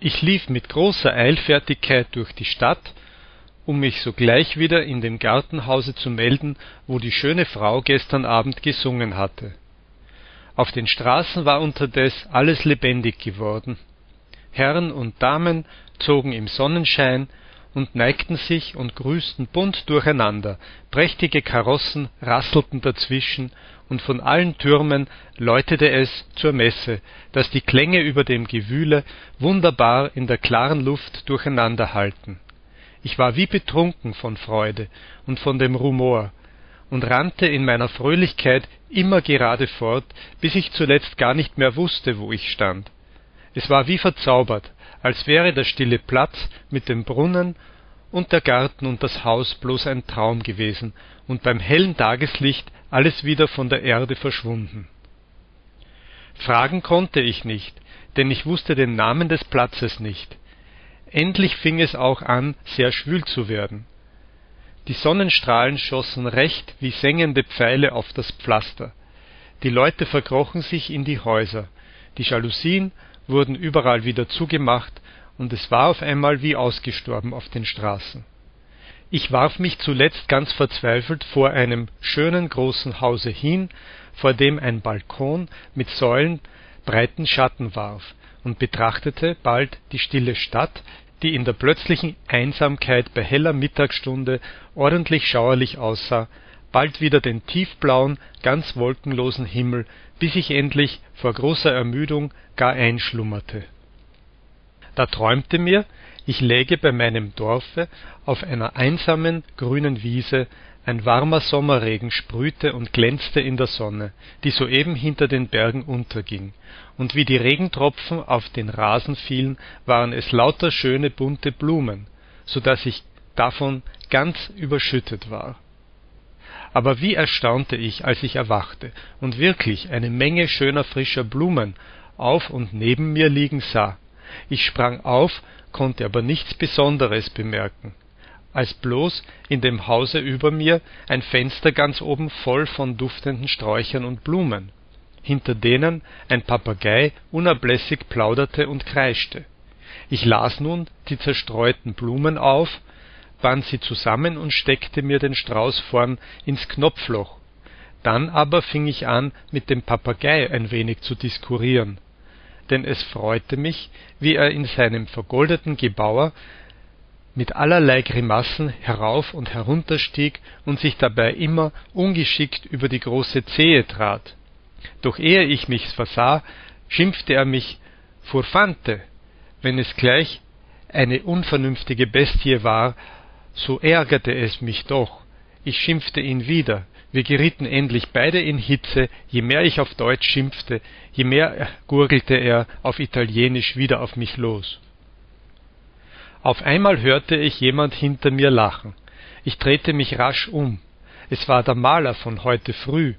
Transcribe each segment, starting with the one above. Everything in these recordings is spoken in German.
ich lief mit großer eilfertigkeit durch die stadt um mich sogleich wieder in dem gartenhause zu melden wo die schöne frau gestern abend gesungen hatte. Auf den straßen war unterdes alles lebendig geworden. Herren und damen zogen im sonnenschein und neigten sich und grüßten bunt durcheinander. Prächtige karossen rasselten dazwischen und von allen türmen läutete es zur messe dass die klänge über dem gewühle wunderbar in der klaren luft durcheinander hallten. Ich war wie betrunken von freude und von dem rumor und rannte in meiner fröhlichkeit immer gerade fort bis ich zuletzt gar nicht mehr wusste wo ich stand es war wie verzaubert als wäre der stille platz mit dem brunnen und der garten und das haus bloß ein traum gewesen und beim hellen tageslicht alles wieder von der erde verschwunden. Fragen konnte ich nicht denn ich wusste den namen des platzes nicht. Endlich fing es auch an sehr schwül zu werden. Die sonnenstrahlen schossen recht wie sengende pfeile auf das pflaster. Die leute verkrochen sich in die häuser die jalousien wurden überall wieder zugemacht und es war auf einmal wie ausgestorben auf den straßen. Ich warf mich zuletzt ganz verzweifelt vor einem schönen großen hause hin vor dem ein balkon mit säulen breiten schatten warf und betrachtete bald die stille stadt die in der plötzlichen einsamkeit bei heller mittagsstunde ordentlich schauerlich aussah bald wieder den tiefblauen ganz wolkenlosen himmel bis ich endlich vor großer ermüdung gar einschlummerte. Da träumte mir ich läge bei meinem dorfe auf einer einsamen grünen wiese ein warmer sommerregen sprühte und glänzte in der sonne die soeben hinter den bergen unterging. Und wie die regentropfen auf den rasen fielen waren es lauter schöne bunte blumen so dass ich davon ganz überschüttet war aber wie erstaunte ich als ich erwachte und wirklich eine menge schöner frischer blumen auf und neben mir liegen sah. Ich sprang auf konnte aber nichts besonderes bemerken als bloß in dem hause über mir ein fenster ganz oben voll von duftenden sträuchern und blumen hinter denen ein papagei unablässig plauderte und kreischte. Ich las nun die zerstreuten blumen auf band sie zusammen und steckte mir den strauß vorn ins knopfloch. Dann aber fing ich an mit dem papagei ein wenig zu diskurieren. Denn es freute mich wie er in seinem vergoldeten gebauer mit allerlei grimassen herauf und herunter stieg und sich dabei immer ungeschickt über die große zehe trat. Doch ehe ich mich's versah schimpfte er mich furfante wenn es gleich eine unvernünftige bestie war so ärgerte es mich doch. Ich schimpfte ihn wieder. Wir gerieten endlich beide in hitze. Je mehr ich auf deutsch schimpfte je mehr gurgelte er auf italienisch wieder auf mich los. Auf einmal hörte ich jemand hinter mir lachen. Ich drehte mich rasch um. Es war der maler von heute früh.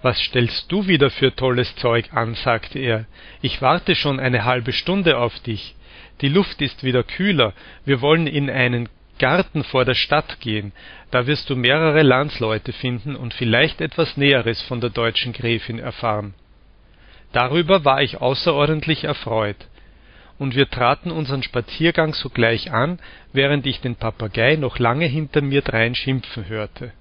Was stellst du wieder für tolles zeug an sagte er. Ich warte schon eine halbe stunde auf dich. Die luft ist wieder kühler. Wir wollen in einen garten vor der stadt gehen. Da wirst du mehrere landsleute finden und vielleicht etwas näheres von der deutschen gräfin erfahren. Darüber war ich außerordentlich erfreut. Und wir traten unseren spaziergang sogleich an während ich den papagei noch lange hinter mir drein schimpfen hörte.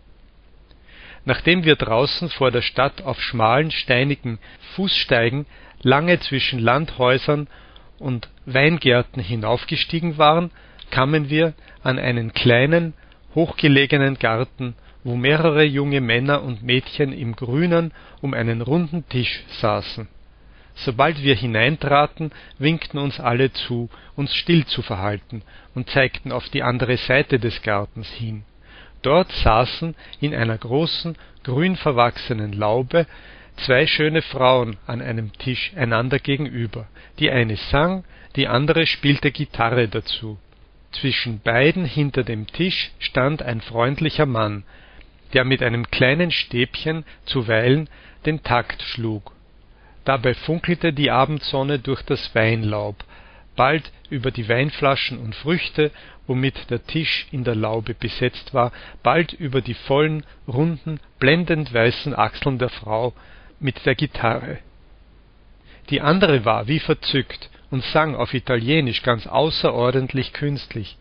Nachdem wir draußen vor der stadt auf schmalen steinigen fußsteigen lange zwischen landhäusern und weingärten hinaufgestiegen waren kamen wir an einen kleinen hochgelegenen garten wo mehrere junge männer und mädchen im grünen um einen runden tisch saßen. Sobald wir hineintraten winkten uns alle zu uns still zu verhalten und zeigten auf die andere seite des gartens hin. Dort saßen in einer großen grünverwachsenen laube zwei schöne frauen an einem tisch einander gegenüber. Die eine sang die andere spielte gitarre dazu zwischen beiden hinter dem tisch stand ein freundlicher mann der mit einem kleinen stäbchen zuweilen den takt schlug. Dabei funkelte die abendsonne durch das weinlaub bald über die weinflaschen und früchte womit der tisch in der laube besetzt war bald über die vollen runden blendend weißen achseln der frau mit der gitarre. Die andere war wie verzückt und sang auf Italienisch ganz außerordentlich künstlich,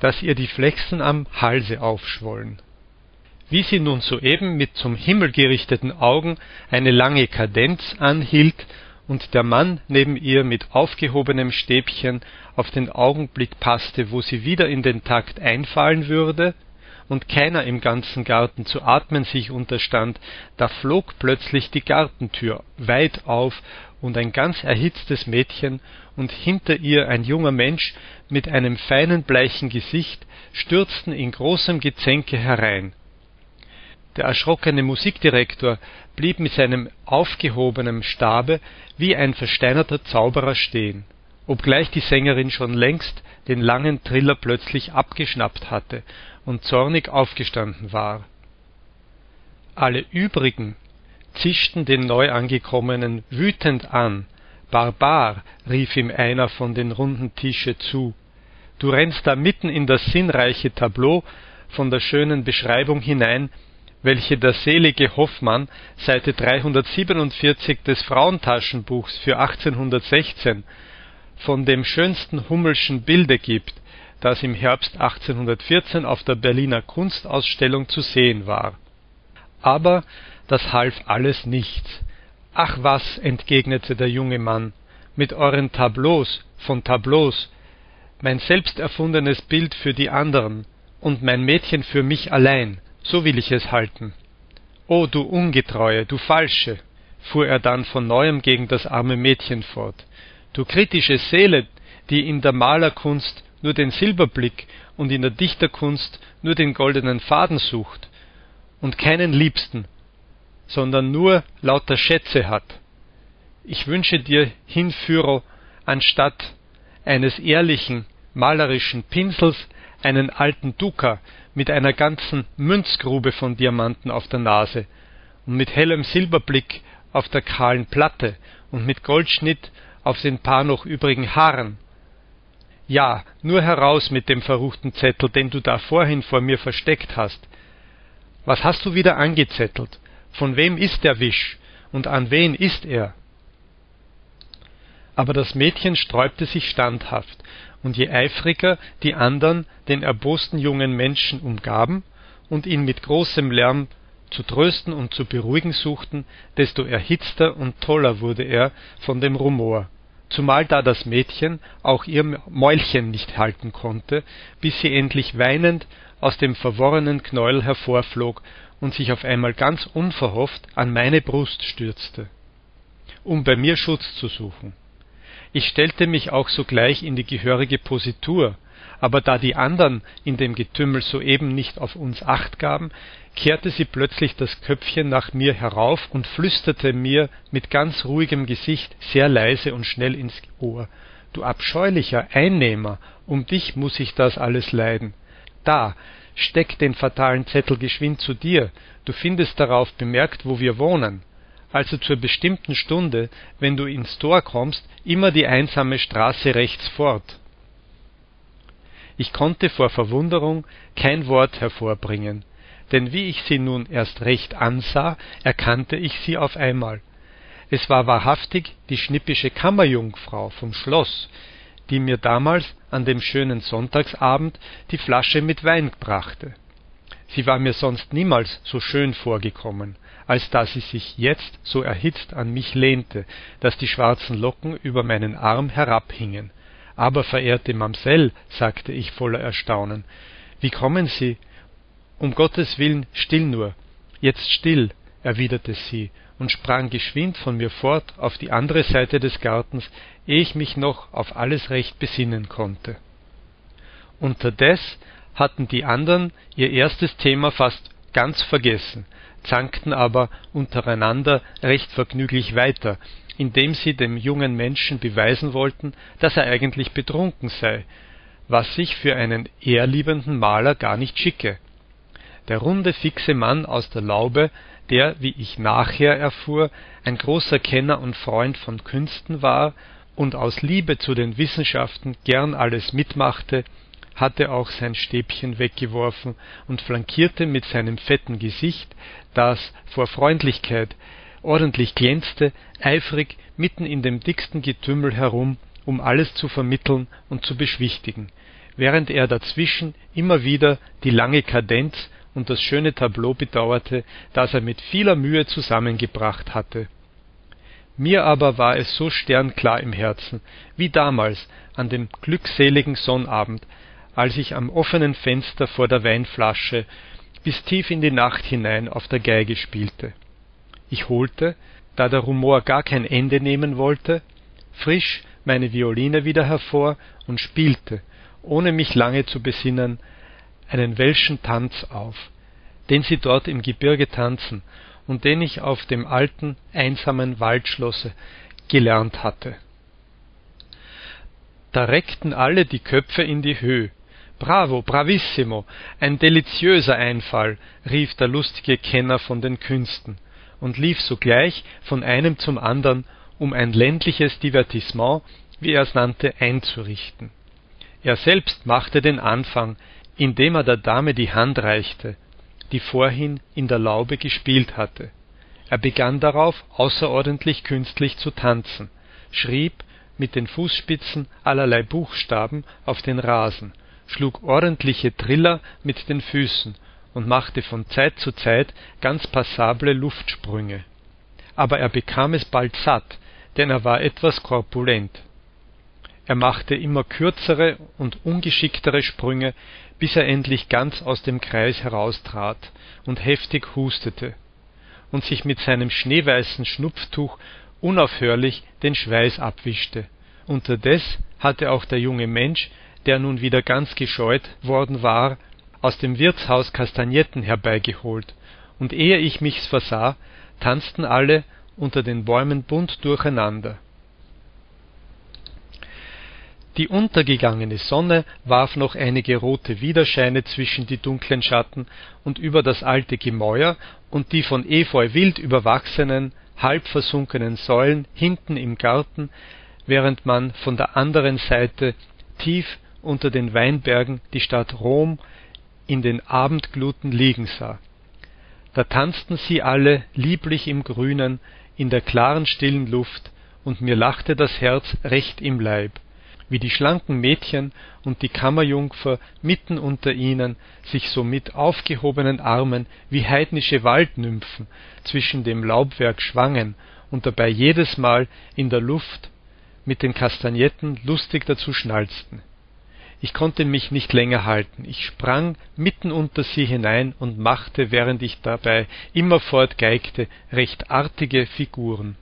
dass ihr die Flechsen am Halse aufschwollen. Wie sie nun soeben mit zum Himmel gerichteten Augen eine lange Kadenz anhielt und der Mann neben ihr mit aufgehobenem Stäbchen auf den Augenblick passte, wo sie wieder in den Takt einfallen würde, und keiner im ganzen Garten zu atmen sich unterstand, da flog plötzlich die Gartentür weit auf und ein ganz erhitztes Mädchen und hinter ihr ein junger Mensch mit einem feinen bleichen Gesicht stürzten in großem Gezänke herein. Der erschrockene Musikdirektor blieb mit seinem aufgehobenen Stabe wie ein versteinerter Zauberer stehen, obgleich die Sängerin schon längst den langen Triller plötzlich abgeschnappt hatte und zornig aufgestanden war. Alle übrigen zischten den Neuangekommenen wütend an. Barbar, rief ihm einer von den runden Tische zu. Du rennst da mitten in das sinnreiche Tableau von der schönen Beschreibung hinein, welche der selige Hoffmann Seite 347 des Frauentaschenbuchs für 1816 von dem schönsten Hummelschen Bilde gibt, das im Herbst 1814 auf der Berliner Kunstausstellung zu sehen war. Aber das half alles nichts. Ach was, entgegnete der junge Mann, mit euren Tableaus von Tableaus, mein selbst erfundenes Bild für die anderen und mein Mädchen für mich allein, so will ich es halten. O du Ungetreue, du Falsche, fuhr er dann von neuem gegen das arme Mädchen fort, du kritische Seele, die in der Malerkunst nur den Silberblick und in der Dichterkunst nur den goldenen Faden sucht und keinen Liebsten, sondern nur lauter Schätze hat. Ich wünsche dir Hinführer anstatt eines ehrlichen, malerischen Pinsels einen alten Duka mit einer ganzen Münzgrube von Diamanten auf der Nase und mit hellem Silberblick auf der kahlen Platte und mit Goldschnitt auf den paar noch übrigen Haaren. Ja, nur heraus mit dem verruchten Zettel, den du da vorhin vor mir versteckt hast. Was hast du wieder angezettelt? Von wem ist der Wisch? Und an wen ist er? Aber das Mädchen sträubte sich standhaft, und je eifriger die andern den erbosten jungen Menschen umgaben und ihn mit großem Lärm zu trösten und zu beruhigen suchten, desto erhitzter und toller wurde er von dem Rumor, zumal da das Mädchen auch ihr Mäulchen nicht halten konnte, bis sie endlich weinend aus dem verworrenen Knäuel hervorflog und sich auf einmal ganz unverhofft an meine Brust stürzte, um bei mir Schutz zu suchen. Ich stellte mich auch sogleich in die gehörige Positur, aber da die andern in dem Getümmel soeben nicht auf uns acht gaben, kehrte sie plötzlich das Köpfchen nach mir herauf und flüsterte mir mit ganz ruhigem Gesicht sehr leise und schnell ins Ohr Du abscheulicher Einnehmer, um dich muss ich das alles leiden. Da, Steck den fatalen Zettel geschwind zu dir, du findest darauf bemerkt, wo wir wohnen. Also zur bestimmten Stunde, wenn du ins Tor kommst, immer die einsame Straße rechts fort. Ich konnte vor Verwunderung kein Wort hervorbringen, denn wie ich sie nun erst recht ansah, erkannte ich sie auf einmal. Es war wahrhaftig die schnippische Kammerjungfrau vom Schloss, die mir damals an dem schönen Sonntagsabend die Flasche mit Wein brachte. Sie war mir sonst niemals so schön vorgekommen, als da sie sich jetzt so erhitzt an mich lehnte, dass die schwarzen Locken über meinen Arm herabhingen. Aber, verehrte Mamsell, sagte ich voller Erstaunen, wie kommen Sie? Um Gottes willen, still nur. Jetzt still, erwiderte sie und sprang geschwind von mir fort auf die andere Seite des Gartens, ehe ich mich noch auf alles recht besinnen konnte. Unterdes hatten die andern ihr erstes Thema fast ganz vergessen, zankten aber untereinander recht vergnüglich weiter, indem sie dem jungen Menschen beweisen wollten, dass er eigentlich betrunken sei, was sich für einen ehrliebenden Maler gar nicht schicke. Der runde, fixe Mann aus der Laube der, wie ich nachher erfuhr, ein großer Kenner und Freund von Künsten war und aus Liebe zu den Wissenschaften gern alles mitmachte, hatte auch sein Stäbchen weggeworfen und flankierte mit seinem fetten Gesicht, das vor Freundlichkeit ordentlich glänzte, eifrig mitten in dem dicksten Getümmel herum, um alles zu vermitteln und zu beschwichtigen, während er dazwischen immer wieder die lange Kadenz und das schöne Tableau bedauerte, das er mit vieler Mühe zusammengebracht hatte. Mir aber war es so sternklar im Herzen, wie damals an dem glückseligen Sonnabend, als ich am offenen Fenster vor der Weinflasche bis tief in die Nacht hinein auf der Geige spielte. Ich holte, da der Rumor gar kein Ende nehmen wollte, frisch meine Violine wieder hervor und spielte, ohne mich lange zu besinnen, einen welschen Tanz auf, den sie dort im Gebirge tanzen und den ich auf dem alten, einsamen Waldschlosse gelernt hatte. Da reckten alle die Köpfe in die Höh. Bravo, bravissimo, ein deliziöser Einfall, rief der lustige Kenner von den Künsten und lief sogleich von einem zum andern, um ein ländliches Divertissement, wie er es nannte, einzurichten. Er selbst machte den Anfang, indem er der Dame die Hand reichte, die vorhin in der Laube gespielt hatte. Er begann darauf außerordentlich künstlich zu tanzen, schrieb mit den Fußspitzen allerlei Buchstaben auf den Rasen, schlug ordentliche Triller mit den Füßen und machte von Zeit zu Zeit ganz passable Luftsprünge. Aber er bekam es bald satt, denn er war etwas korpulent. Er machte immer kürzere und ungeschicktere Sprünge, bis er endlich ganz aus dem Kreis heraustrat und heftig hustete und sich mit seinem schneeweißen Schnupftuch unaufhörlich den Schweiß abwischte. Unterdes hatte auch der junge Mensch, der nun wieder ganz gescheut worden war, aus dem Wirtshaus Kastagnetten herbeigeholt, und ehe ich mich's versah, tanzten alle unter den Bäumen bunt durcheinander. Die untergegangene Sonne warf noch einige rote Widerscheine zwischen die dunklen Schatten und über das alte Gemäuer und die von Efeu wild überwachsenen, halb versunkenen Säulen hinten im Garten, während man von der anderen Seite tief unter den Weinbergen die Stadt Rom in den Abendgluten liegen sah. Da tanzten sie alle lieblich im Grünen, in der klaren stillen Luft, und mir lachte das Herz recht im Leib, wie die schlanken Mädchen und die Kammerjungfer mitten unter ihnen sich so mit aufgehobenen Armen wie heidnische Waldnymphen zwischen dem Laubwerk schwangen und dabei jedesmal in der Luft mit den Kastagnetten lustig dazu schnalzten. Ich konnte mich nicht länger halten. Ich sprang mitten unter sie hinein und machte während ich dabei immerfort geigte recht artige figuren